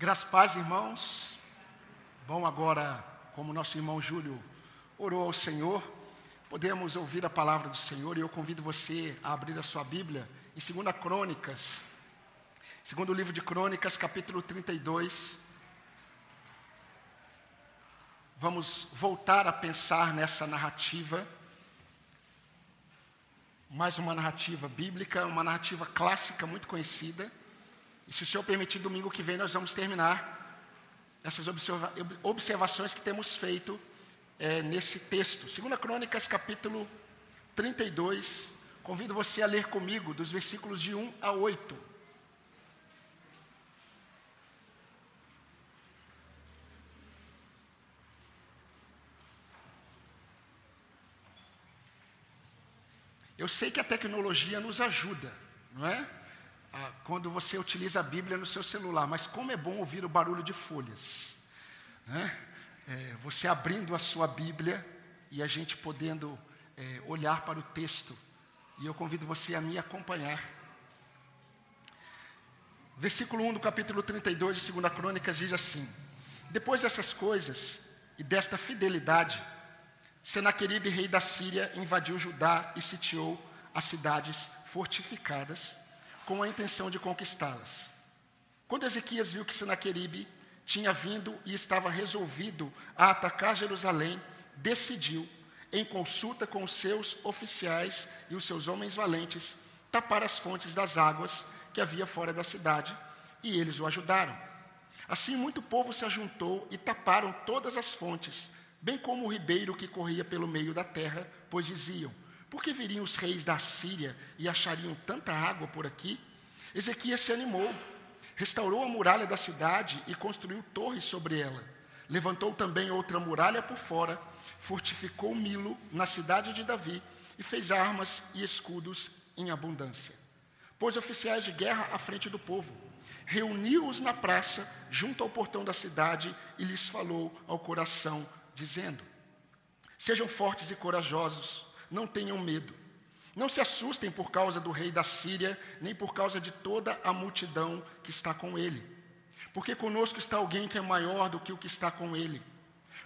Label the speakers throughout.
Speaker 1: Graças paz, irmãos. Bom, agora, como nosso irmão Júlio orou ao Senhor, podemos ouvir a palavra do Senhor e eu convido você a abrir a sua Bíblia em 2 Crônicas, segundo o livro de Crônicas, capítulo 32. Vamos voltar a pensar nessa narrativa, mais uma narrativa bíblica, uma narrativa clássica muito conhecida e se o Senhor permitir, domingo que vem nós vamos terminar essas observa observações que temos feito é, nesse texto. Segunda Crônicas, capítulo 32. Convido você a ler comigo dos versículos de 1 a 8. Eu sei que a tecnologia nos ajuda, não é? Ah, quando você utiliza a Bíblia no seu celular, mas como é bom ouvir o barulho de folhas. Né? É, você abrindo a sua Bíblia e a gente podendo é, olhar para o texto. E eu convido você a me acompanhar. Versículo 1 do capítulo 32 de 2 Crônicas diz assim: Depois dessas coisas e desta fidelidade, Senaqueribe, rei da Síria, invadiu Judá e sitiou as cidades fortificadas com a intenção de conquistá-las. Quando Ezequias viu que Senaqueribe tinha vindo e estava resolvido a atacar Jerusalém, decidiu, em consulta com os seus oficiais e os seus homens valentes, tapar as fontes das águas que havia fora da cidade, e eles o ajudaram. Assim, muito povo se ajuntou e taparam todas as fontes, bem como o ribeiro que corria pelo meio da terra, pois diziam: por que viriam os reis da Síria e achariam tanta água por aqui? Ezequias se animou, restaurou a muralha da cidade e construiu torres sobre ela. Levantou também outra muralha por fora, fortificou Milo na cidade de Davi e fez armas e escudos em abundância. Pôs oficiais de guerra à frente do povo, reuniu-os na praça, junto ao portão da cidade, e lhes falou ao coração, dizendo: Sejam fortes e corajosos não tenham medo. Não se assustem por causa do rei da Síria, nem por causa de toda a multidão que está com ele. Porque conosco está alguém que é maior do que o que está com ele.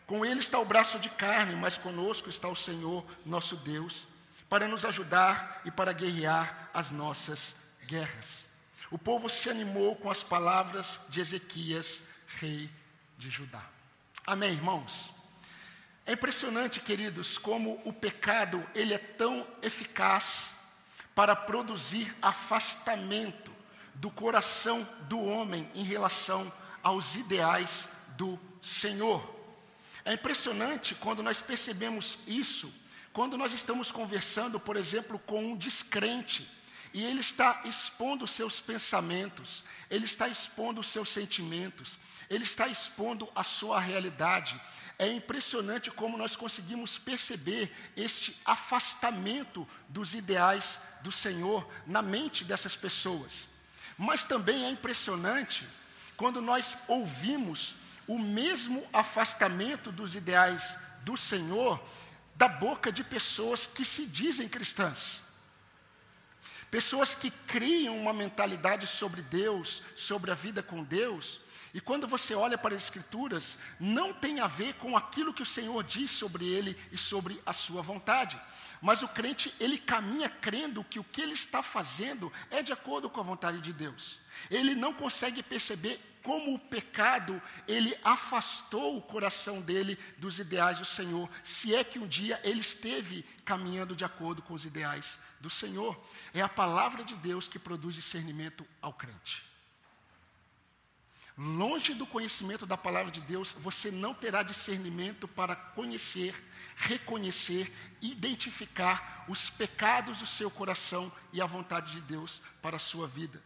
Speaker 1: Com ele está o braço de carne, mas conosco está o Senhor, nosso Deus, para nos ajudar e para guerrear as nossas guerras. O povo se animou com as palavras de Ezequias, rei de Judá. Amém, irmãos? É impressionante, queridos, como o pecado ele é tão eficaz para produzir afastamento do coração do homem em relação aos ideais do Senhor. É impressionante quando nós percebemos isso, quando nós estamos conversando, por exemplo, com um descrente, e ele está expondo os seus pensamentos, ele está expondo os seus sentimentos, ele está expondo a sua realidade, é impressionante como nós conseguimos perceber este afastamento dos ideais do Senhor na mente dessas pessoas. Mas também é impressionante quando nós ouvimos o mesmo afastamento dos ideais do Senhor da boca de pessoas que se dizem cristãs. Pessoas que criam uma mentalidade sobre Deus, sobre a vida com Deus, e quando você olha para as Escrituras, não tem a ver com aquilo que o Senhor diz sobre ele e sobre a sua vontade. Mas o crente, ele caminha crendo que o que ele está fazendo é de acordo com a vontade de Deus. Ele não consegue perceber como o pecado, ele afastou o coração dele dos ideais do Senhor, se é que um dia ele esteve caminhando de acordo com os ideais do Senhor. É a palavra de Deus que produz discernimento ao crente. Longe do conhecimento da palavra de Deus, você não terá discernimento para conhecer, reconhecer, identificar os pecados do seu coração e a vontade de Deus para a sua vida.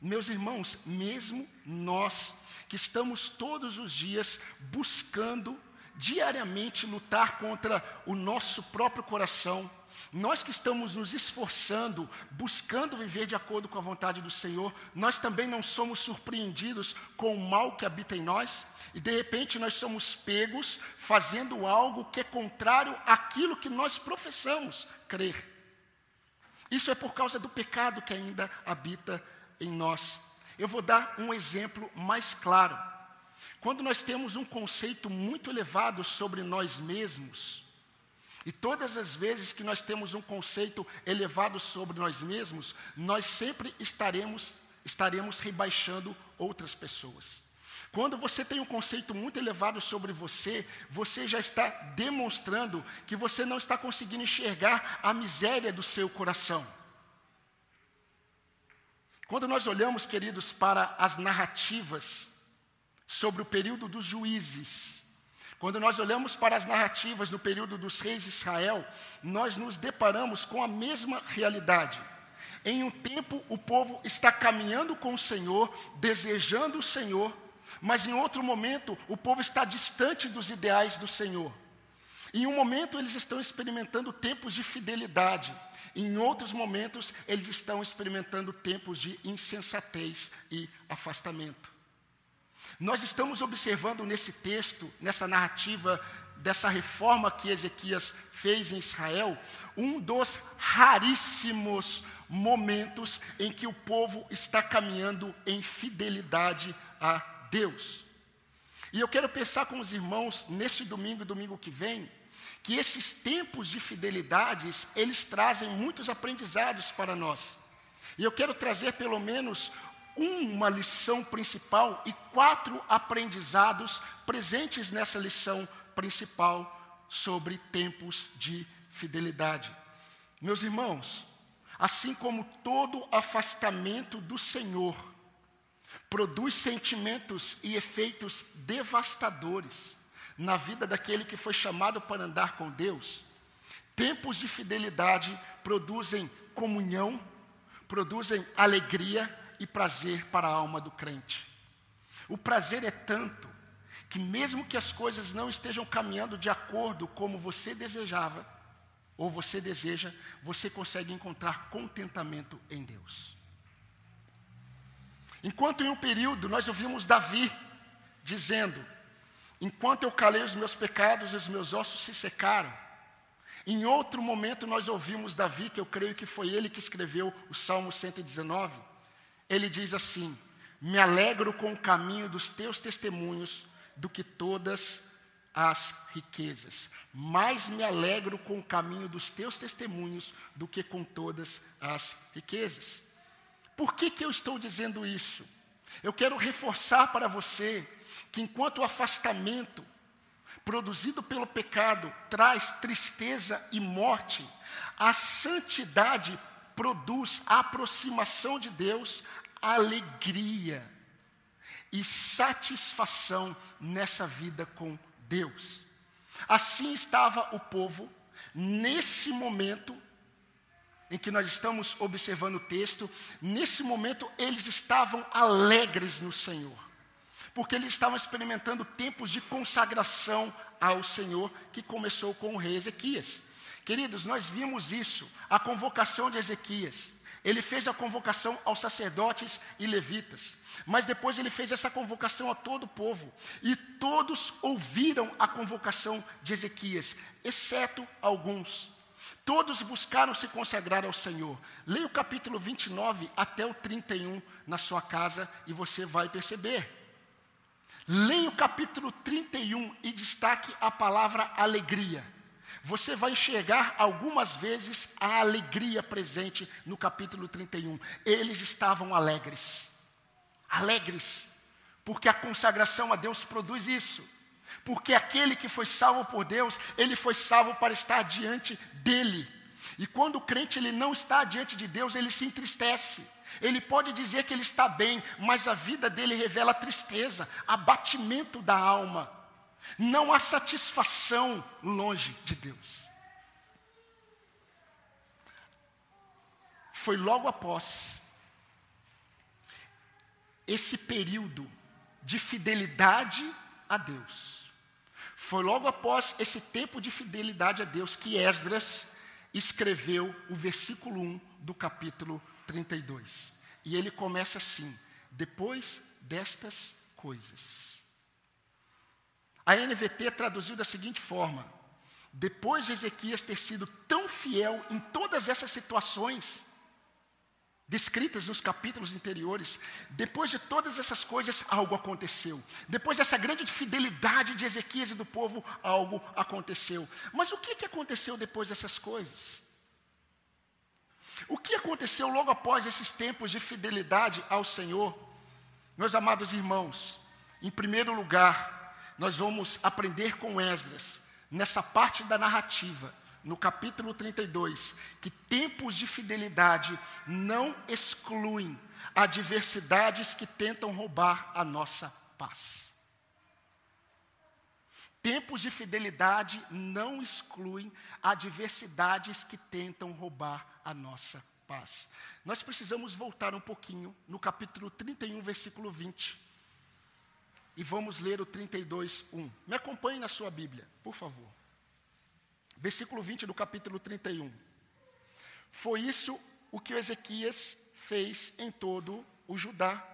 Speaker 1: Meus irmãos, mesmo nós que estamos todos os dias buscando diariamente lutar contra o nosso próprio coração, nós que estamos nos esforçando, buscando viver de acordo com a vontade do Senhor, nós também não somos surpreendidos com o mal que habita em nós, e de repente nós somos pegos fazendo algo que é contrário àquilo que nós professamos crer. Isso é por causa do pecado que ainda habita em nós. Eu vou dar um exemplo mais claro. Quando nós temos um conceito muito elevado sobre nós mesmos, e todas as vezes que nós temos um conceito elevado sobre nós mesmos, nós sempre estaremos, estaremos rebaixando outras pessoas. Quando você tem um conceito muito elevado sobre você, você já está demonstrando que você não está conseguindo enxergar a miséria do seu coração. Quando nós olhamos, queridos, para as narrativas sobre o período dos juízes, quando nós olhamos para as narrativas do período dos reis de Israel, nós nos deparamos com a mesma realidade. Em um tempo, o povo está caminhando com o Senhor, desejando o Senhor, mas em outro momento, o povo está distante dos ideais do Senhor. Em um momento, eles estão experimentando tempos de fidelidade. Em outros momentos, eles estão experimentando tempos de insensatez e afastamento. Nós estamos observando nesse texto, nessa narrativa dessa reforma que Ezequias fez em Israel, um dos raríssimos momentos em que o povo está caminhando em fidelidade a Deus. E eu quero pensar com os irmãos neste domingo e domingo que vem, que esses tempos de fidelidades, eles trazem muitos aprendizados para nós. E eu quero trazer pelo menos uma lição principal e quatro aprendizados presentes nessa lição principal sobre tempos de fidelidade. Meus irmãos, assim como todo afastamento do Senhor produz sentimentos e efeitos devastadores, na vida daquele que foi chamado para andar com Deus, tempos de fidelidade produzem comunhão, produzem alegria e prazer para a alma do crente. O prazer é tanto que, mesmo que as coisas não estejam caminhando de acordo como você desejava, ou você deseja, você consegue encontrar contentamento em Deus. Enquanto em um período nós ouvimos Davi dizendo: Enquanto eu calei os meus pecados, os meus ossos se secaram. Em outro momento, nós ouvimos Davi, que eu creio que foi ele que escreveu o Salmo 119. Ele diz assim: Me alegro com o caminho dos teus testemunhos do que todas as riquezas. Mais me alegro com o caminho dos teus testemunhos do que com todas as riquezas. Por que, que eu estou dizendo isso? Eu quero reforçar para você que enquanto o afastamento produzido pelo pecado traz tristeza e morte, a santidade produz a aproximação de Deus, alegria e satisfação nessa vida com Deus. Assim estava o povo nesse momento em que nós estamos observando o texto, nesse momento eles estavam alegres no Senhor porque eles estavam experimentando tempos de consagração ao Senhor, que começou com o rei Ezequias. Queridos, nós vimos isso, a convocação de Ezequias. Ele fez a convocação aos sacerdotes e levitas, mas depois ele fez essa convocação a todo o povo, e todos ouviram a convocação de Ezequias, exceto alguns. Todos buscaram se consagrar ao Senhor. Leia o capítulo 29 até o 31 na sua casa e você vai perceber. Leia o capítulo 31 e destaque a palavra alegria. Você vai enxergar algumas vezes a alegria presente no capítulo 31. Eles estavam alegres. Alegres. Porque a consagração a Deus produz isso. Porque aquele que foi salvo por Deus, ele foi salvo para estar diante dele. E quando o crente ele não está diante de Deus, ele se entristece. Ele pode dizer que ele está bem, mas a vida dele revela tristeza, abatimento da alma. Não há satisfação longe de Deus. Foi logo após esse período de fidelidade a Deus. Foi logo após esse tempo de fidelidade a Deus que Esdras escreveu o versículo 1 do capítulo 32. E ele começa assim: depois destas coisas. A NVT traduziu da seguinte forma: depois de Ezequias ter sido tão fiel em todas essas situações, descritas nos capítulos anteriores, depois de todas essas coisas, algo aconteceu. Depois dessa grande fidelidade de Ezequias e do povo, algo aconteceu. Mas o que, que aconteceu depois dessas coisas? O que aconteceu logo após esses tempos de fidelidade ao Senhor? Meus amados irmãos, em primeiro lugar, nós vamos aprender com Esdras, nessa parte da narrativa, no capítulo 32, que tempos de fidelidade não excluem adversidades que tentam roubar a nossa paz. Tempos de fidelidade não excluem adversidades que tentam roubar a nossa paz. Nós precisamos voltar um pouquinho no capítulo 31, versículo 20. E vamos ler o 32, 1. Me acompanhe na sua Bíblia, por favor. Versículo 20 do capítulo 31. Foi isso o que Ezequias fez em todo o Judá.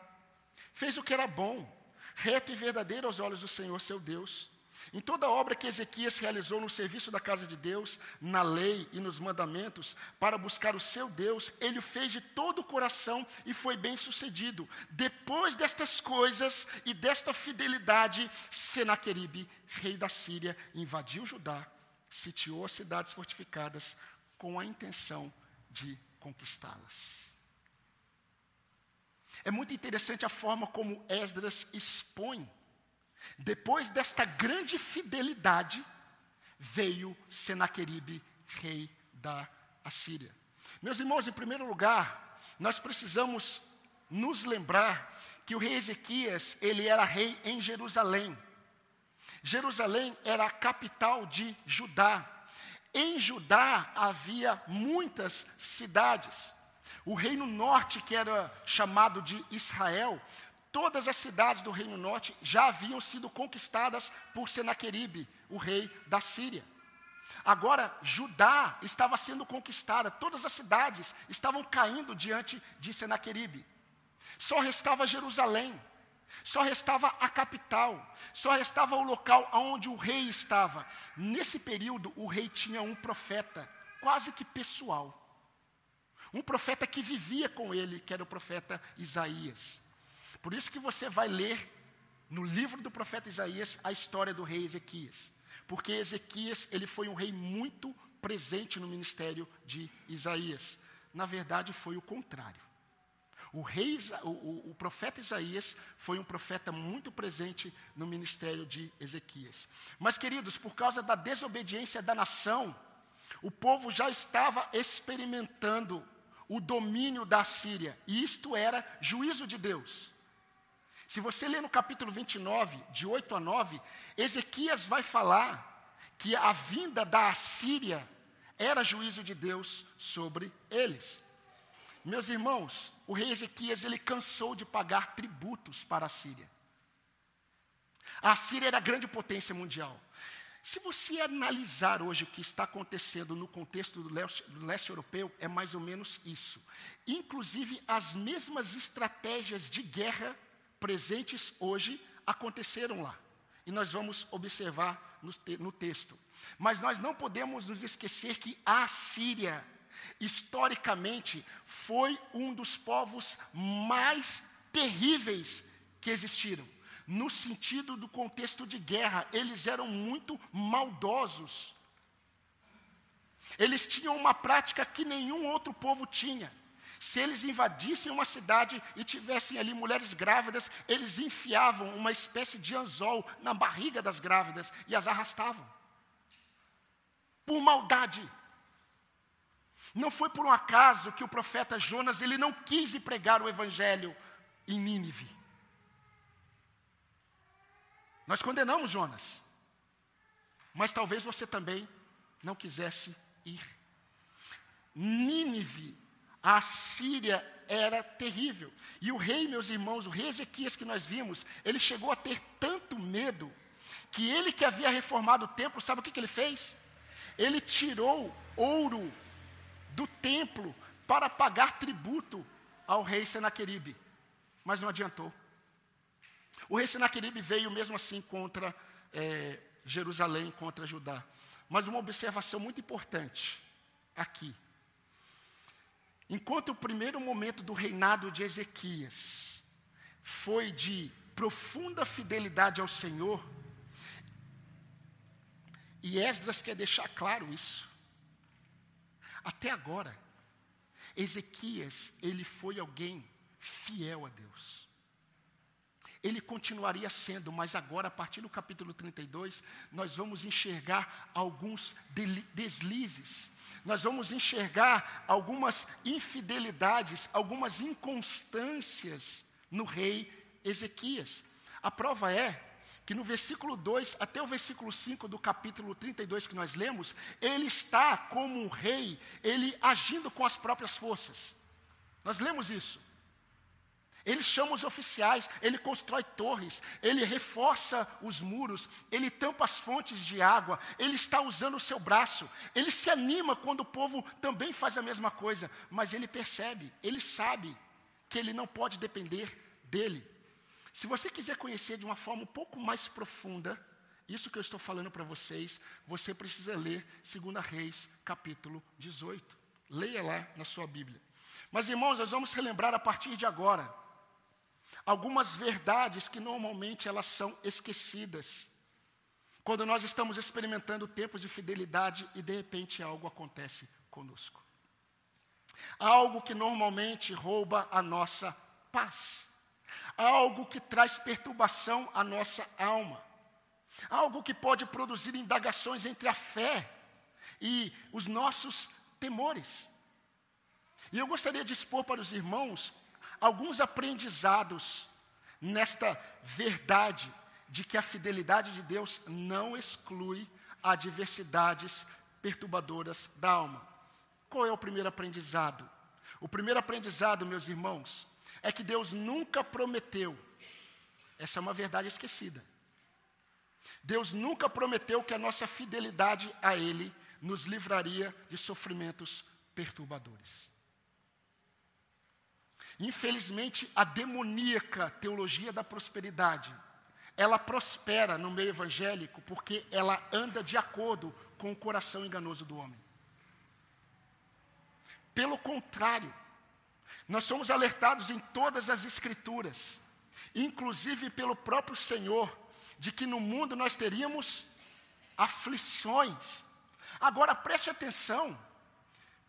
Speaker 1: Fez o que era bom, reto e verdadeiro aos olhos do Senhor seu Deus. Em toda a obra que Ezequias realizou no serviço da casa de Deus, na lei e nos mandamentos, para buscar o seu Deus, ele o fez de todo o coração e foi bem sucedido. Depois destas coisas e desta fidelidade, Senaqueribe, rei da Síria, invadiu Judá sitiou as cidades fortificadas com a intenção de conquistá-las. É muito interessante a forma como Esdras expõe. Depois desta grande fidelidade, veio Senaqueribe, rei da Assíria. Meus irmãos, em primeiro lugar, nós precisamos nos lembrar que o rei Ezequias, ele era rei em Jerusalém. Jerusalém era a capital de Judá. Em Judá havia muitas cidades. O reino norte, que era chamado de Israel, todas as cidades do reino norte já haviam sido conquistadas por Senaqueribe, o rei da Síria. Agora, Judá estava sendo conquistada, todas as cidades estavam caindo diante de Senaqueribe. Só restava Jerusalém. Só restava a capital, só restava o local onde o rei estava. Nesse período, o rei tinha um profeta, quase que pessoal. Um profeta que vivia com ele, que era o profeta Isaías. Por isso que você vai ler no livro do profeta Isaías a história do rei Ezequias. Porque Ezequias, ele foi um rei muito presente no ministério de Isaías. Na verdade, foi o contrário. O, rei, o, o, o, profeta Isaías foi um profeta muito presente no ministério de Ezequias. Mas, queridos, por causa da desobediência da nação, o povo já estava experimentando o domínio da Síria, e isto era juízo de Deus. Se você ler no capítulo 29, de 8 a 9, Ezequias vai falar que a vinda da Assíria era juízo de Deus sobre eles. Meus irmãos, o rei Ezequias ele cansou de pagar tributos para a Síria. A Síria era a grande potência mundial. Se você analisar hoje o que está acontecendo no contexto do leste, do leste, europeu, é mais ou menos isso. Inclusive, as mesmas estratégias de guerra presentes hoje aconteceram lá. E nós vamos observar no, no texto. Mas nós não podemos nos esquecer que a Síria historicamente, foi um dos povos mais terríveis que existiram. No sentido do contexto de guerra, eles eram muito maldosos. Eles tinham uma prática que nenhum outro povo tinha. Se eles invadissem uma cidade e tivessem ali mulheres grávidas, eles enfiavam uma espécie de anzol na barriga das grávidas e as arrastavam. Por maldade. Não foi por um acaso que o profeta Jonas ele não quis pregar o evangelho em Nínive. Nós condenamos Jonas, mas talvez você também não quisesse ir. Nínive, a Síria era terrível. E o rei, meus irmãos, o rei Ezequias que nós vimos, ele chegou a ter tanto medo que ele que havia reformado o templo, sabe o que, que ele fez? Ele tirou ouro do templo para pagar tributo ao rei Senaqueribe. Mas não adiantou. O rei Senaqueribe veio mesmo assim contra é, Jerusalém, contra Judá. Mas uma observação muito importante aqui. Enquanto o primeiro momento do reinado de Ezequias foi de profunda fidelidade ao Senhor, e Esdras quer deixar claro isso. Até agora, Ezequias, ele foi alguém fiel a Deus. Ele continuaria sendo, mas agora, a partir do capítulo 32, nós vamos enxergar alguns deslizes, nós vamos enxergar algumas infidelidades, algumas inconstâncias no rei Ezequias. A prova é que no versículo 2 até o versículo 5 do capítulo 32 que nós lemos, ele está como um rei, ele agindo com as próprias forças. Nós lemos isso. Ele chama os oficiais, ele constrói torres, ele reforça os muros, ele tampa as fontes de água, ele está usando o seu braço, ele se anima quando o povo também faz a mesma coisa, mas ele percebe, ele sabe que ele não pode depender dele. Se você quiser conhecer de uma forma um pouco mais profunda, isso que eu estou falando para vocês, você precisa ler 2 Reis, capítulo 18. Leia lá na sua Bíblia. Mas, irmãos, nós vamos relembrar a partir de agora algumas verdades que normalmente elas são esquecidas. Quando nós estamos experimentando tempos de fidelidade e de repente algo acontece conosco. Algo que normalmente rouba a nossa paz algo que traz perturbação à nossa alma, algo que pode produzir indagações entre a fé e os nossos temores. E eu gostaria de expor para os irmãos alguns aprendizados nesta verdade de que a fidelidade de Deus não exclui adversidades perturbadoras da alma. Qual é o primeiro aprendizado? O primeiro aprendizado, meus irmãos, é que Deus nunca prometeu, essa é uma verdade esquecida. Deus nunca prometeu que a nossa fidelidade a Ele nos livraria de sofrimentos perturbadores. Infelizmente, a demoníaca teologia da prosperidade, ela prospera no meio evangélico porque ela anda de acordo com o coração enganoso do homem. Pelo contrário, nós somos alertados em todas as Escrituras, inclusive pelo próprio Senhor, de que no mundo nós teríamos aflições. Agora preste atenção,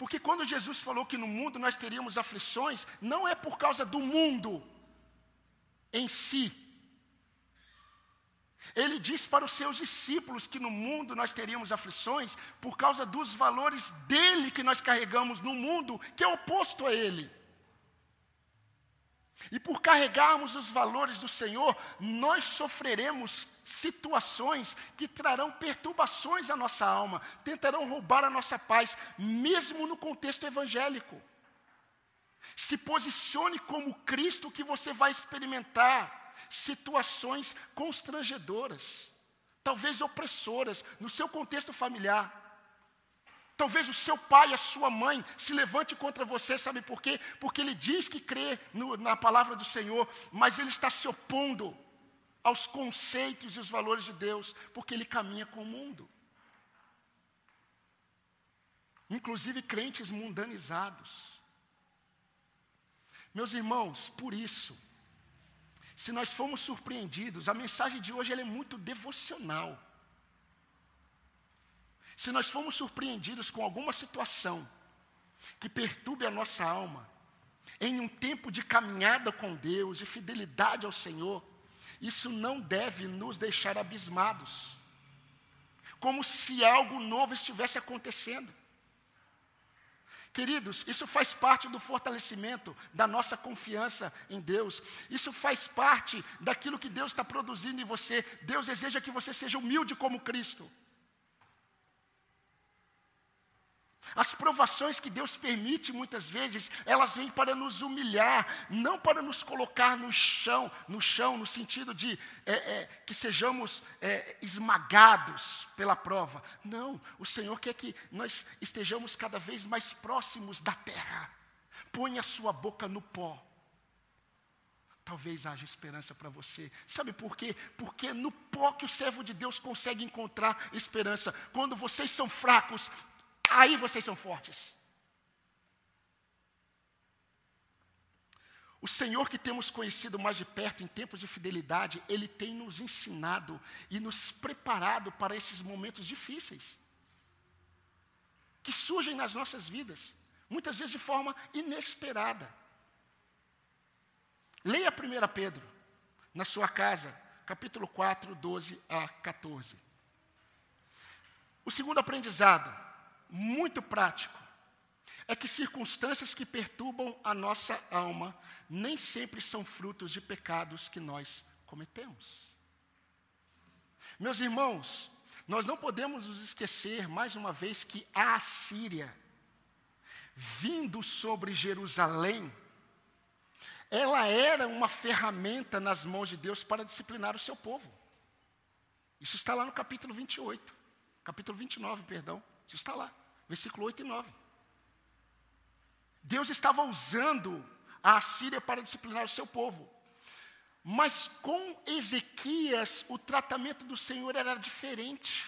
Speaker 1: porque quando Jesus falou que no mundo nós teríamos aflições, não é por causa do mundo em si. Ele disse para os seus discípulos que no mundo nós teríamos aflições por causa dos valores dele que nós carregamos no mundo, que é oposto a ele. E por carregarmos os valores do Senhor, nós sofreremos situações que trarão perturbações à nossa alma, tentarão roubar a nossa paz, mesmo no contexto evangélico. Se posicione como Cristo que você vai experimentar situações constrangedoras, talvez opressoras, no seu contexto familiar. Talvez o seu pai, a sua mãe se levante contra você, sabe por quê? Porque ele diz que crê no, na palavra do Senhor, mas ele está se opondo aos conceitos e os valores de Deus, porque ele caminha com o mundo. Inclusive crentes mundanizados. Meus irmãos, por isso, se nós formos surpreendidos, a mensagem de hoje é muito devocional. Se nós formos surpreendidos com alguma situação que perturbe a nossa alma, em um tempo de caminhada com Deus, de fidelidade ao Senhor, isso não deve nos deixar abismados, como se algo novo estivesse acontecendo. Queridos, isso faz parte do fortalecimento da nossa confiança em Deus. Isso faz parte daquilo que Deus está produzindo em você. Deus deseja que você seja humilde como Cristo. As provações que Deus permite muitas vezes, elas vêm para nos humilhar, não para nos colocar no chão, no chão, no sentido de é, é, que sejamos é, esmagados pela prova. Não, o Senhor quer que nós estejamos cada vez mais próximos da terra. Põe a sua boca no pó. Talvez haja esperança para você. Sabe por quê? Porque no pó que o servo de Deus consegue encontrar esperança. Quando vocês são fracos, aí vocês são fortes. O Senhor que temos conhecido mais de perto em tempos de fidelidade, Ele tem nos ensinado e nos preparado para esses momentos difíceis que surgem nas nossas vidas, muitas vezes de forma inesperada. Leia 1 Pedro, na sua casa, capítulo 4, 12 a 14. O segundo aprendizado, muito prático, é que circunstâncias que perturbam a nossa alma nem sempre são frutos de pecados que nós cometemos. Meus irmãos, nós não podemos nos esquecer, mais uma vez, que a Assíria, vindo sobre Jerusalém, ela era uma ferramenta nas mãos de Deus para disciplinar o seu povo. Isso está lá no capítulo 28, capítulo 29, perdão. Isso está lá, versículo 8 e 9. Deus estava usando a Assíria para disciplinar o seu povo. Mas com Ezequias, o tratamento do Senhor era diferente.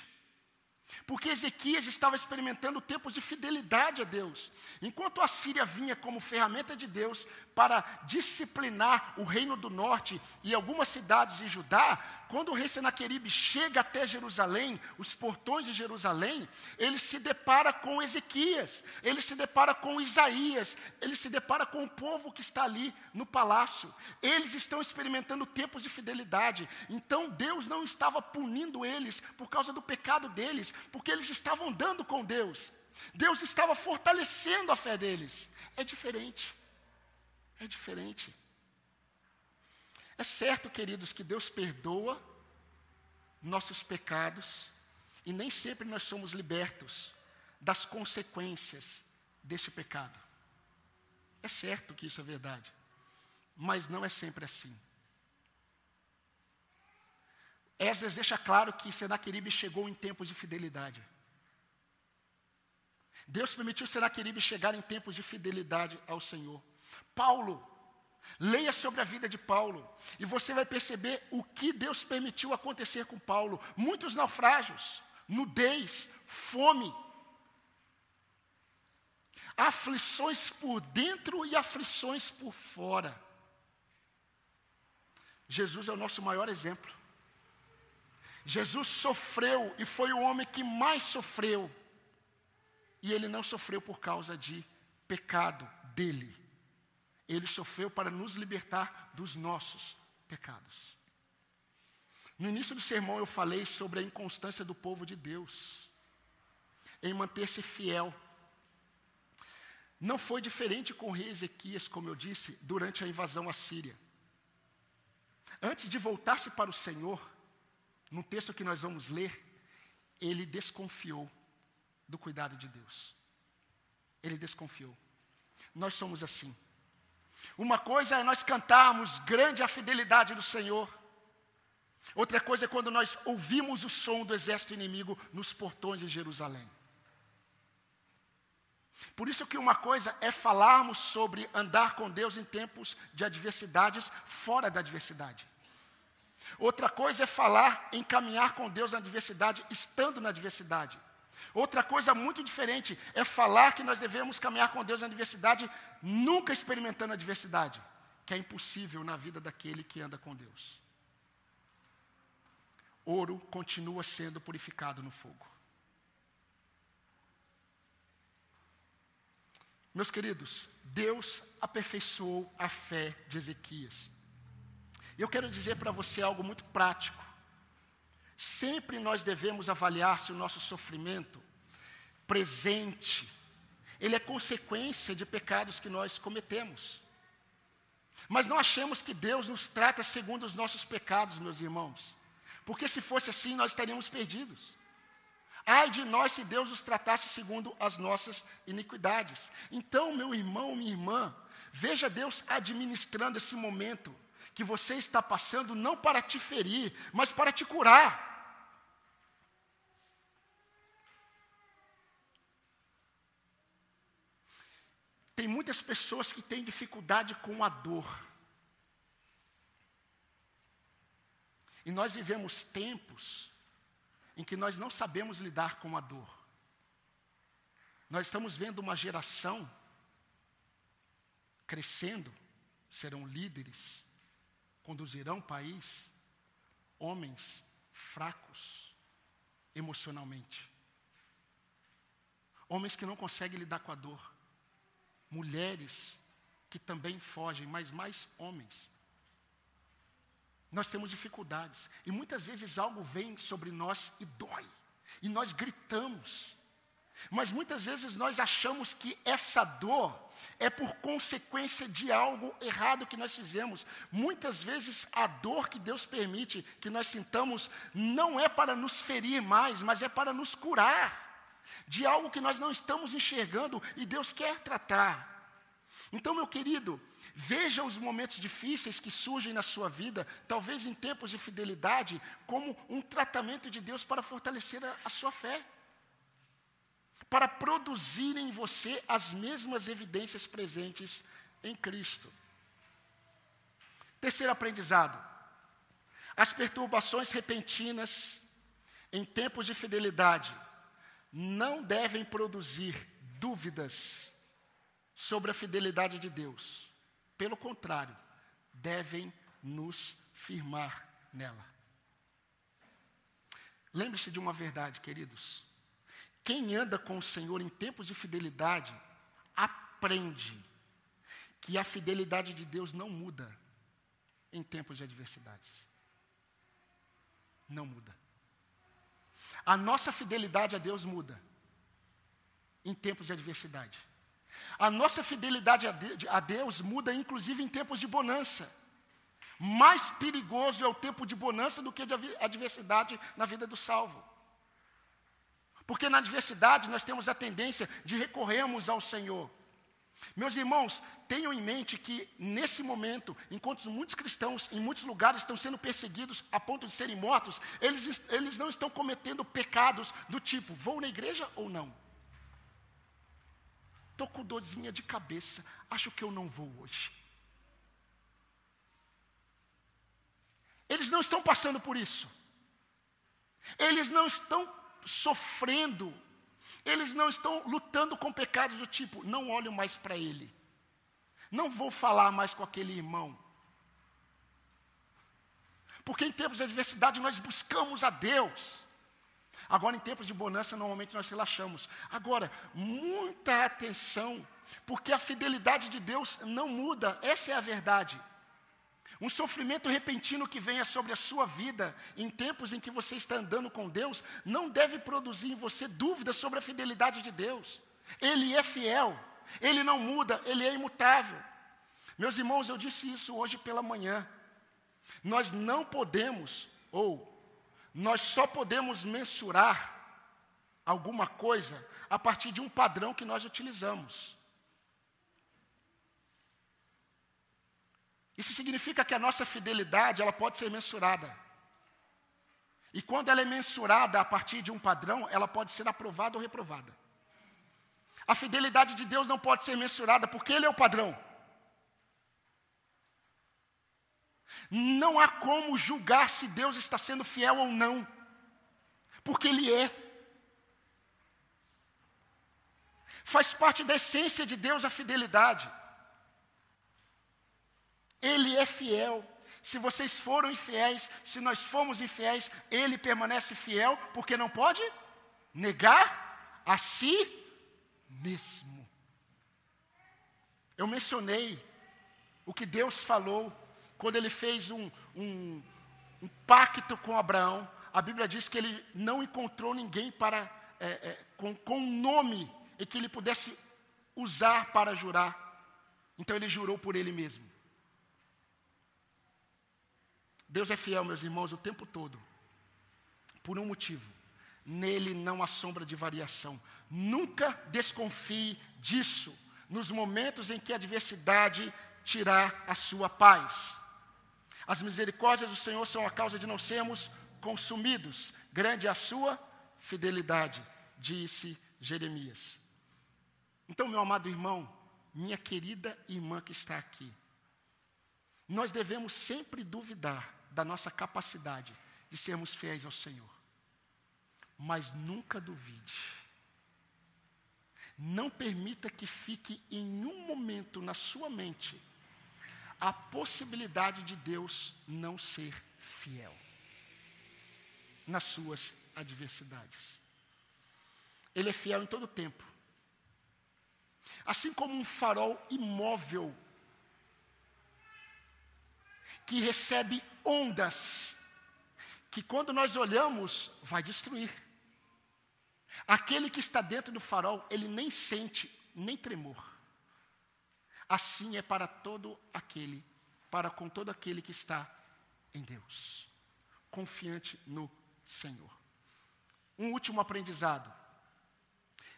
Speaker 1: Porque Ezequias estava experimentando tempos de fidelidade a Deus. Enquanto a Síria vinha como ferramenta de Deus para disciplinar o reino do norte e algumas cidades de Judá, quando o rei Senaqueribe chega até Jerusalém, os portões de Jerusalém, ele se depara com Ezequias, ele se depara com Isaías, ele se depara com o povo que está ali no palácio. Eles estão experimentando tempos de fidelidade. Então Deus não estava punindo eles por causa do pecado deles, porque eles estavam dando com Deus. Deus estava fortalecendo a fé deles. É diferente. É diferente. É certo, queridos, que Deus perdoa nossos pecados e nem sempre nós somos libertos das consequências deste pecado. É certo que isso é verdade, mas não é sempre assim. Esdras deixa claro que Senaqueribe chegou em tempos de fidelidade. Deus permitiu Senaqueribe chegar em tempos de fidelidade ao Senhor. Paulo Leia sobre a vida de Paulo e você vai perceber o que Deus permitiu acontecer com Paulo. Muitos naufrágios, nudez, fome, aflições por dentro e aflições por fora. Jesus é o nosso maior exemplo. Jesus sofreu e foi o homem que mais sofreu. E ele não sofreu por causa de pecado dele. Ele sofreu para nos libertar dos nossos pecados. No início do sermão eu falei sobre a inconstância do povo de Deus em manter-se fiel. Não foi diferente com o rei Ezequias, como eu disse, durante a invasão à Síria. Antes de voltar-se para o Senhor, no texto que nós vamos ler, ele desconfiou do cuidado de Deus. Ele desconfiou. Nós somos assim. Uma coisa é nós cantarmos grande a fidelidade do Senhor. Outra coisa é quando nós ouvimos o som do exército inimigo nos portões de Jerusalém. Por isso que uma coisa é falarmos sobre andar com Deus em tempos de adversidades fora da adversidade. Outra coisa é falar em caminhar com Deus na adversidade estando na adversidade. Outra coisa muito diferente é falar que nós devemos caminhar com Deus na adversidade, nunca experimentando adversidade, que é impossível na vida daquele que anda com Deus. Ouro continua sendo purificado no fogo. Meus queridos, Deus aperfeiçoou a fé de Ezequias. Eu quero dizer para você algo muito prático. Sempre nós devemos avaliar se o nosso sofrimento presente, ele é consequência de pecados que nós cometemos. Mas não achemos que Deus nos trata segundo os nossos pecados, meus irmãos, porque se fosse assim nós estaríamos perdidos. Ai de nós se Deus nos tratasse segundo as nossas iniquidades. Então, meu irmão, minha irmã, veja Deus administrando esse momento que você está passando não para te ferir, mas para te curar. Tem muitas pessoas que têm dificuldade com a dor. E nós vivemos tempos em que nós não sabemos lidar com a dor. Nós estamos vendo uma geração crescendo, serão líderes, conduzirão o país, homens fracos emocionalmente. Homens que não conseguem lidar com a dor. Mulheres que também fogem, mas mais homens. Nós temos dificuldades. E muitas vezes algo vem sobre nós e dói. E nós gritamos. Mas muitas vezes nós achamos que essa dor é por consequência de algo errado que nós fizemos. Muitas vezes a dor que Deus permite que nós sintamos não é para nos ferir mais, mas é para nos curar de algo que nós não estamos enxergando e Deus quer tratar. Então, meu querido, veja os momentos difíceis que surgem na sua vida, talvez em tempos de fidelidade, como um tratamento de Deus para fortalecer a, a sua fé para produzir em você as mesmas evidências presentes em Cristo. Terceiro aprendizado: as perturbações repentinas em tempos de fidelidade não devem produzir dúvidas sobre a fidelidade de Deus. Pelo contrário, devem nos firmar nela. Lembre-se de uma verdade, queridos. Quem anda com o Senhor em tempos de fidelidade, aprende que a fidelidade de Deus não muda em tempos de adversidades. Não muda. A nossa fidelidade a Deus muda em tempos de adversidade. A nossa fidelidade a Deus muda inclusive em tempos de bonança. Mais perigoso é o tempo de bonança do que de adversidade na vida do salvo. Porque na adversidade nós temos a tendência de recorrermos ao Senhor. Meus irmãos, tenham em mente que nesse momento, enquanto muitos cristãos em muitos lugares estão sendo perseguidos a ponto de serem mortos, eles, eles não estão cometendo pecados do tipo, vou na igreja ou não? Estou com dorzinha de cabeça, acho que eu não vou hoje. Eles não estão passando por isso. Eles não estão sofrendo, eles não estão lutando com pecados do tipo, não olho mais para ele, não vou falar mais com aquele irmão. Porque em tempos de adversidade nós buscamos a Deus. Agora, em tempos de bonança, normalmente nós relaxamos. Agora, muita atenção, porque a fidelidade de Deus não muda, essa é a verdade. Um sofrimento repentino que venha sobre a sua vida em tempos em que você está andando com Deus, não deve produzir em você dúvidas sobre a fidelidade de Deus. Ele é fiel, ele não muda, ele é imutável. Meus irmãos, eu disse isso hoje pela manhã. Nós não podemos, ou nós só podemos mensurar alguma coisa a partir de um padrão que nós utilizamos. Isso significa que a nossa fidelidade, ela pode ser mensurada. E quando ela é mensurada a partir de um padrão, ela pode ser aprovada ou reprovada. A fidelidade de Deus não pode ser mensurada porque Ele é o padrão. Não há como julgar se Deus está sendo fiel ou não, porque Ele é. Faz parte da essência de Deus a fidelidade. Ele é fiel. Se vocês foram infiéis, se nós fomos infiéis, Ele permanece fiel, porque não pode negar a si mesmo. Eu mencionei o que Deus falou quando Ele fez um, um, um pacto com Abraão. A Bíblia diz que Ele não encontrou ninguém para é, é, com, com um nome e que Ele pudesse usar para jurar. Então Ele jurou por Ele mesmo. Deus é fiel, meus irmãos, o tempo todo. Por um motivo. Nele não há sombra de variação. Nunca desconfie disso nos momentos em que a adversidade tirar a sua paz. As misericórdias do Senhor são a causa de não sermos consumidos. Grande é a sua fidelidade, disse Jeremias. Então, meu amado irmão, minha querida irmã que está aqui, nós devemos sempre duvidar da nossa capacidade de sermos fiéis ao Senhor. Mas nunca duvide. Não permita que fique em um momento na sua mente a possibilidade de Deus não ser fiel nas suas adversidades. Ele é fiel em todo o tempo. Assim como um farol imóvel que recebe ondas, que quando nós olhamos, vai destruir. Aquele que está dentro do farol, ele nem sente nem tremor. Assim é para todo aquele, para com todo aquele que está em Deus, confiante no Senhor. Um último aprendizado.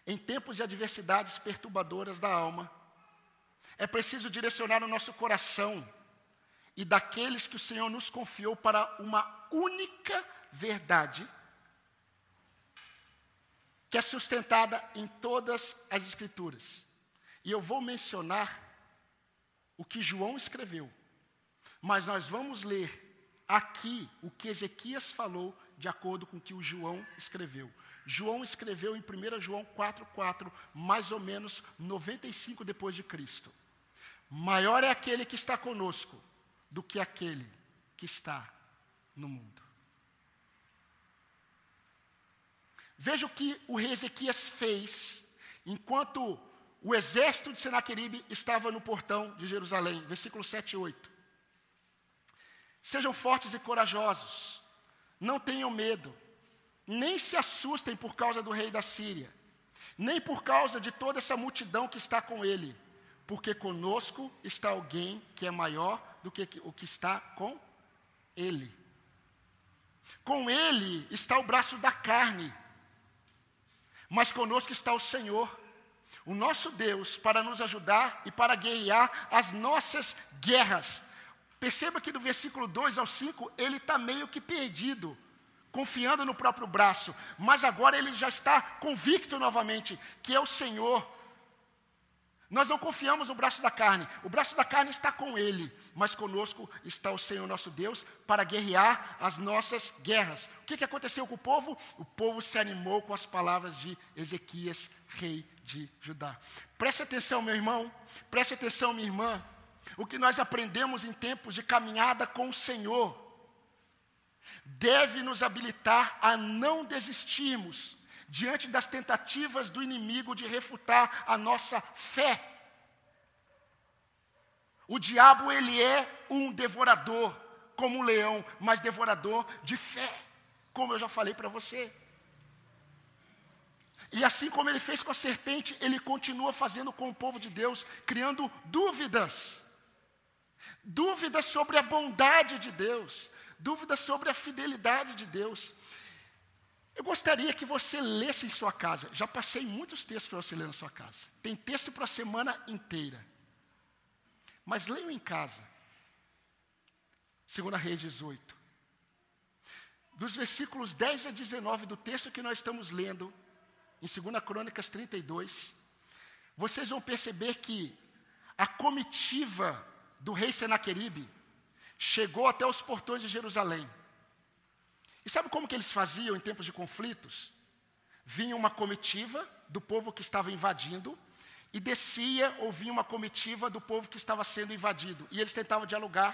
Speaker 1: Em tempos de adversidades perturbadoras da alma, é preciso direcionar o nosso coração e daqueles que o Senhor nos confiou para uma única verdade, que é sustentada em todas as Escrituras. E eu vou mencionar o que João escreveu, mas nós vamos ler aqui o que Ezequias falou de acordo com o que o João escreveu. João escreveu em 1 João 4,4, mais ou menos 95 depois de Cristo. Maior é aquele que está conosco do que aquele que está no mundo. Veja o que o rei Ezequias fez enquanto o exército de Senaqueribe estava no portão de Jerusalém, versículo 7 e 8. Sejam fortes e corajosos, não tenham medo, nem se assustem por causa do rei da Síria, nem por causa de toda essa multidão que está com ele, porque conosco está alguém que é maior do que o que está com ele. Com ele está o braço da carne, mas conosco está o Senhor, o nosso Deus, para nos ajudar e para guerrear as nossas guerras. Perceba que do versículo 2 ao 5, ele está meio que perdido, confiando no próprio braço, mas agora ele já está convicto novamente que é o Senhor. Nós não confiamos no braço da carne, o braço da carne está com ele, mas conosco está o Senhor nosso Deus para guerrear as nossas guerras. O que, que aconteceu com o povo? O povo se animou com as palavras de Ezequias, rei de Judá. Preste atenção, meu irmão, preste atenção, minha irmã. O que nós aprendemos em tempos de caminhada com o Senhor deve nos habilitar a não desistirmos diante das tentativas do inimigo de refutar a nossa fé. O diabo, ele é um devorador, como um leão, mas devorador de fé, como eu já falei para você. E assim como ele fez com a serpente, ele continua fazendo com o povo de Deus, criando dúvidas. Dúvidas sobre a bondade de Deus, dúvidas sobre a fidelidade de Deus. Eu gostaria que você lesse em sua casa. Já passei muitos textos para você ler na sua casa. Tem texto para a semana inteira. Mas leiam em casa. Segunda Reis 18. Dos versículos 10 a 19 do texto que nós estamos lendo, em 2 Crônicas 32, vocês vão perceber que a comitiva do rei Senaqueribe chegou até os portões de Jerusalém. E sabe como que eles faziam em tempos de conflitos? Vinha uma comitiva do povo que estava invadindo e descia ou vinha uma comitiva do povo que estava sendo invadido. E eles tentavam dialogar,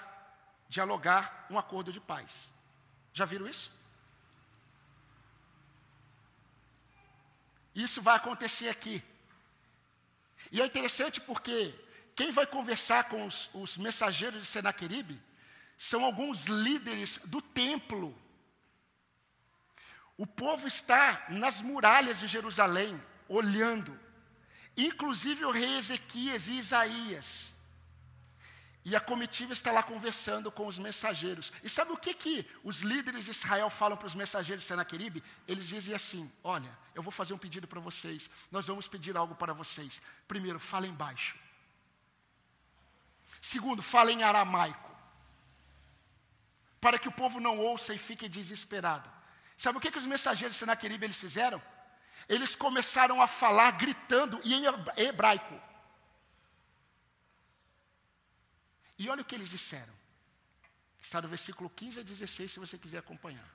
Speaker 1: dialogar um acordo de paz. Já viram isso? Isso vai acontecer aqui. E é interessante porque quem vai conversar com os, os mensageiros de Senaqueribe são alguns líderes do templo. O povo está nas muralhas de Jerusalém, olhando, inclusive o rei Ezequias e Isaías. E a comitiva está lá conversando com os mensageiros. E sabe o que, que os líderes de Israel falam para os mensageiros de Senaqueribe? Eles dizem assim: Olha, eu vou fazer um pedido para vocês. Nós vamos pedir algo para vocês. Primeiro, falem baixo. Segundo, falem em aramaico. Para que o povo não ouça e fique desesperado. Sabe o que, que os mensageiros de Senaqueribe eles fizeram? Eles começaram a falar gritando e em hebraico. E olha o que eles disseram. Está no versículo 15 a 16, se você quiser acompanhar.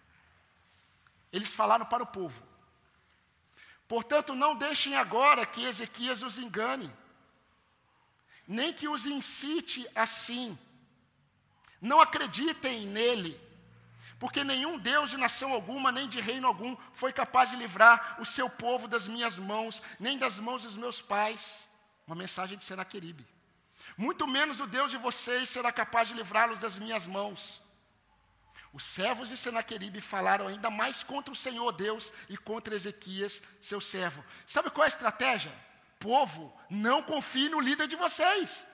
Speaker 1: Eles falaram para o povo: Portanto, não deixem agora que Ezequias os engane, nem que os incite assim, Não acreditem nele, porque nenhum Deus de nação alguma, nem de reino algum, foi capaz de livrar o seu povo das minhas mãos, nem das mãos dos meus pais. Uma mensagem de Senaqueribe. Muito menos o Deus de vocês será capaz de livrá-los das minhas mãos. Os servos de Senaqueribe falaram ainda mais contra o Senhor Deus e contra Ezequias, seu servo. Sabe qual é a estratégia? Povo, não confie no líder de vocês.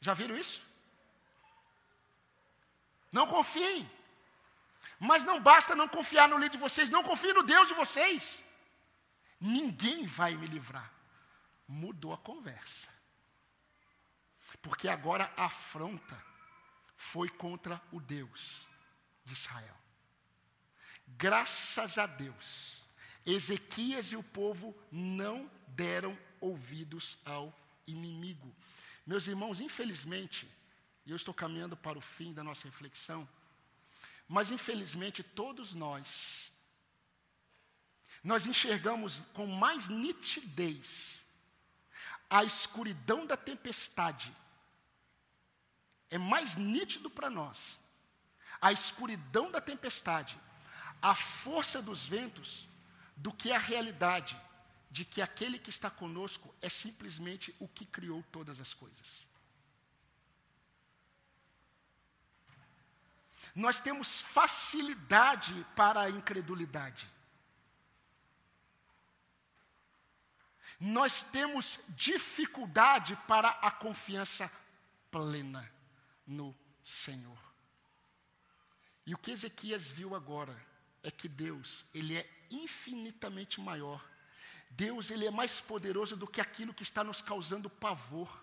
Speaker 1: Já viram isso? Não confiem. Mas não basta não confiar no líder de vocês, não confie no Deus de vocês. Ninguém vai me livrar. Mudou a conversa. Porque agora a afronta foi contra o Deus de Israel. Graças a Deus, Ezequias e o povo não deram ouvidos ao inimigo. Meus irmãos, infelizmente, e eu estou caminhando para o fim da nossa reflexão, mas infelizmente todos nós, nós enxergamos com mais nitidez a escuridão da tempestade. É mais nítido para nós a escuridão da tempestade, a força dos ventos, do que a realidade de que aquele que está conosco é simplesmente o que criou todas as coisas. Nós temos facilidade para a incredulidade. Nós temos dificuldade para a confiança plena no Senhor. E o que Ezequias viu agora é que Deus, ele é infinitamente maior. Deus, ele é mais poderoso do que aquilo que está nos causando pavor.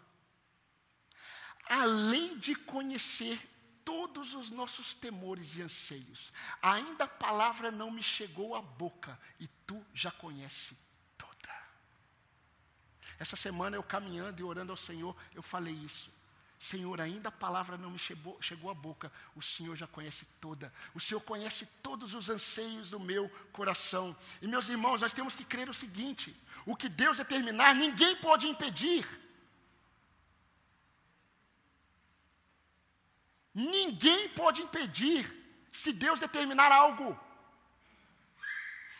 Speaker 1: Além de conhecer todos os nossos temores e anseios. Ainda a palavra não me chegou à boca e tu já conhece toda. Essa semana eu caminhando e orando ao Senhor, eu falei isso. Senhor, ainda a palavra não me chegou, chegou à boca, o Senhor já conhece toda. O Senhor conhece todos os anseios do meu coração. E meus irmãos, nós temos que crer o seguinte: o que Deus determinar, ninguém pode impedir. Ninguém pode impedir se Deus determinar algo.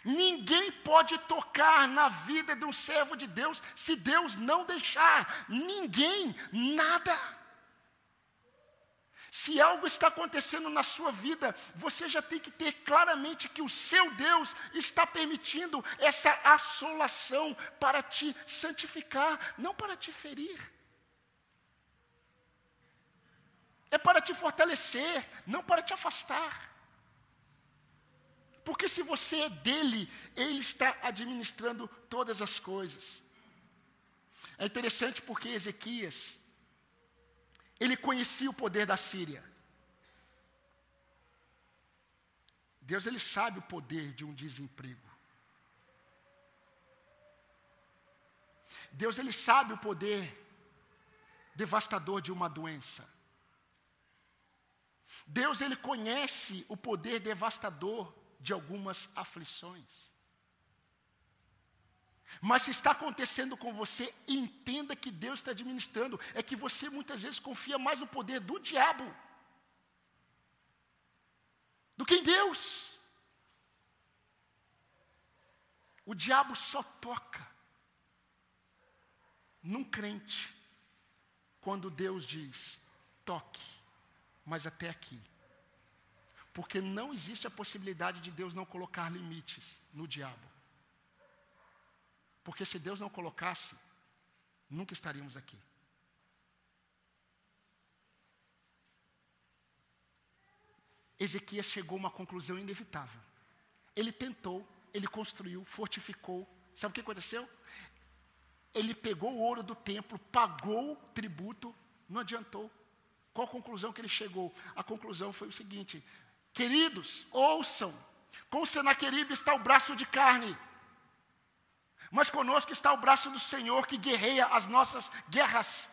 Speaker 1: Ninguém pode tocar na vida de um servo de Deus se Deus não deixar. Ninguém, nada. Se algo está acontecendo na sua vida, você já tem que ter claramente que o seu Deus está permitindo essa assolação para te santificar, não para te ferir. É para te fortalecer, não para te afastar. Porque se você é dele, ele está administrando todas as coisas. É interessante porque Ezequias, ele conhecia o poder da Síria. Deus ele sabe o poder de um desemprego. Deus ele sabe o poder devastador de uma doença. Deus ele conhece o poder devastador de algumas aflições. Mas se está acontecendo com você, entenda que Deus está administrando. É que você muitas vezes confia mais no poder do diabo do que em Deus. O diabo só toca num crente quando Deus diz: toque mas até aqui. Porque não existe a possibilidade de Deus não colocar limites no diabo. Porque se Deus não colocasse, nunca estaríamos aqui. Ezequias chegou a uma conclusão inevitável. Ele tentou, ele construiu, fortificou. Sabe o que aconteceu? Ele pegou o ouro do templo, pagou o tributo, não adiantou. Qual a conclusão que ele chegou? A conclusão foi o seguinte: queridos, ouçam, com Senaqueribe está o braço de carne, mas conosco está o braço do Senhor que guerreia as nossas guerras.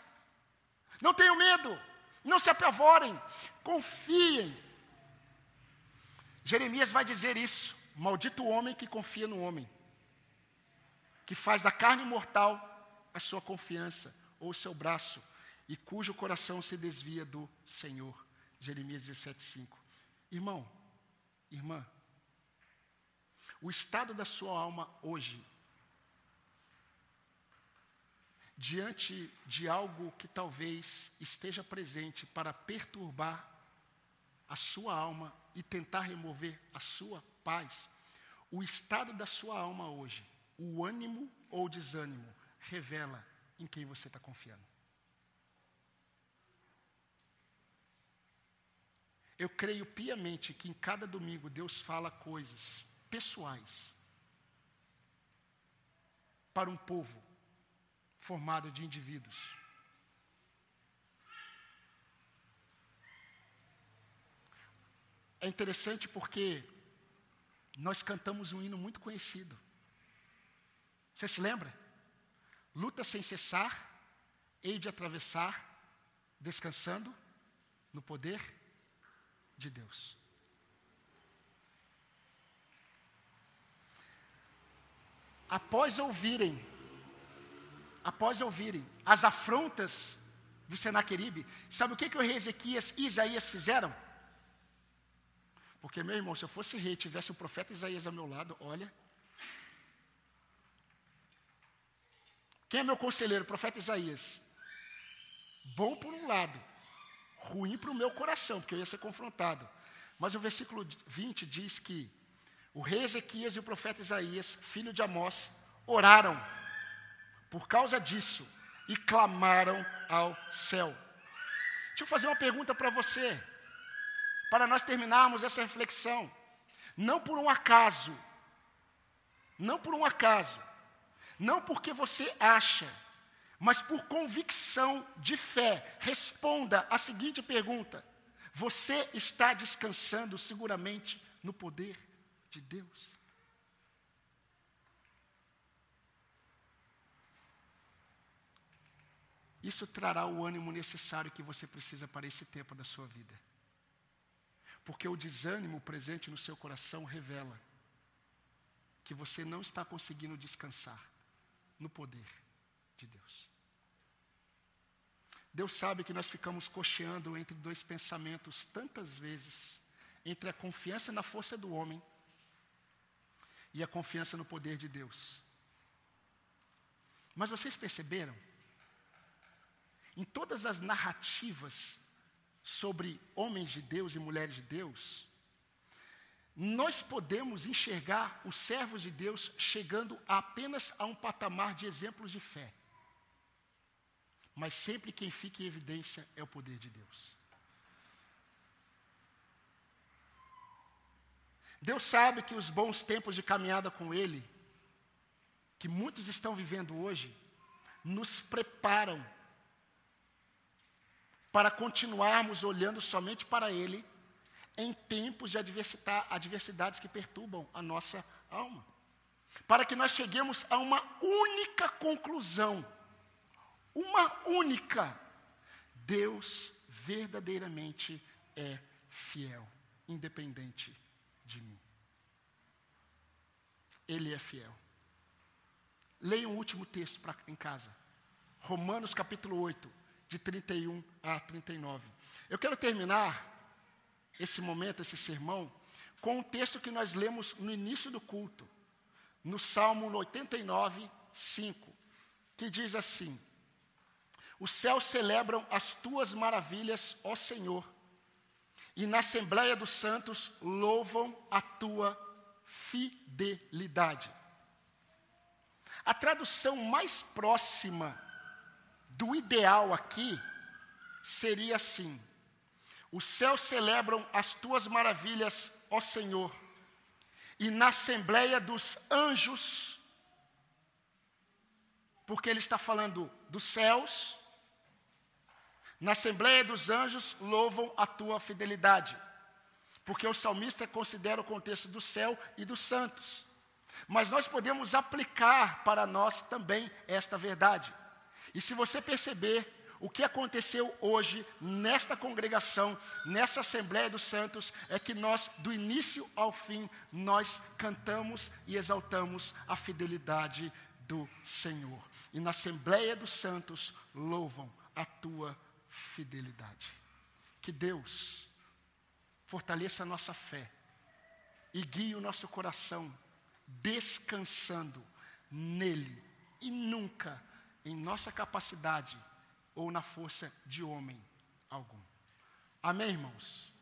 Speaker 1: Não tenham medo, não se apavorem, confiem. Jeremias vai dizer isso: maldito o homem que confia no homem, que faz da carne mortal a sua confiança ou o seu braço e cujo coração se desvia do Senhor. Jeremias 17, 5. Irmão, irmã, o estado da sua alma hoje, diante de algo que talvez esteja presente para perturbar a sua alma e tentar remover a sua paz, o estado da sua alma hoje, o ânimo ou desânimo, revela em quem você está confiando. Eu creio piamente que em cada domingo Deus fala coisas pessoais para um povo formado de indivíduos. É interessante porque nós cantamos um hino muito conhecido. Você se lembra? Luta sem cessar, hei de atravessar, descansando no poder de Deus. Após ouvirem, após ouvirem as afrontas de Senaqueribe, sabe o que, que o rei Ezequias e Isaías fizeram? Porque, meu irmão, se eu fosse rei e tivesse o profeta Isaías ao meu lado, olha. Quem é meu conselheiro? O profeta Isaías. Bom por um lado, ruim para o meu coração, porque eu ia ser confrontado. Mas o versículo 20 diz que o rei Ezequias e o profeta Isaías, filho de Amós, oraram por causa disso e clamaram ao céu. Deixa eu fazer uma pergunta para você, para nós terminarmos essa reflexão. Não por um acaso, não por um acaso, não porque você acha, mas por convicção de fé, responda a seguinte pergunta: Você está descansando seguramente no poder de Deus? Isso trará o ânimo necessário que você precisa para esse tempo da sua vida. Porque o desânimo presente no seu coração revela que você não está conseguindo descansar no poder de Deus. Deus sabe que nós ficamos cocheando entre dois pensamentos tantas vezes, entre a confiança na força do homem e a confiança no poder de Deus. Mas vocês perceberam? Em todas as narrativas sobre homens de Deus e mulheres de Deus, nós podemos enxergar os servos de Deus chegando apenas a um patamar de exemplos de fé. Mas sempre quem fica em evidência é o poder de Deus. Deus sabe que os bons tempos de caminhada com Ele, que muitos estão vivendo hoje, nos preparam para continuarmos olhando somente para Ele em tempos de adversidades que perturbam a nossa alma. Para que nós cheguemos a uma única conclusão. Uma única. Deus verdadeiramente é fiel, independente de mim. Ele é fiel. Leia um último texto pra, em casa. Romanos capítulo 8, de 31 a 39. Eu quero terminar esse momento, esse sermão, com um texto que nós lemos no início do culto, no Salmo 89, 5, que diz assim: Os céus celebram as tuas maravilhas, ó Senhor, e na Assembleia dos Santos louvam a tua fidelidade. A tradução mais próxima do ideal aqui seria assim: os céus celebram as tuas maravilhas, ó Senhor, e na assembleia dos anjos, porque ele está falando dos céus, na assembleia dos anjos louvam a tua fidelidade, porque o salmista considera o contexto do céu e dos santos. Mas nós podemos aplicar para nós também esta verdade. E se você perceber, o que aconteceu hoje nesta congregação, nessa Assembleia dos Santos, é que nós, do início ao fim, nós cantamos e exaltamos a fidelidade do Senhor. E na Assembleia dos Santos louvam a tua fidelidade. Que Deus fortaleça a nossa fé e guie o nosso coração descansando nele e nunca em nossa capacidade ou na força de homem algum. Amém, irmãos?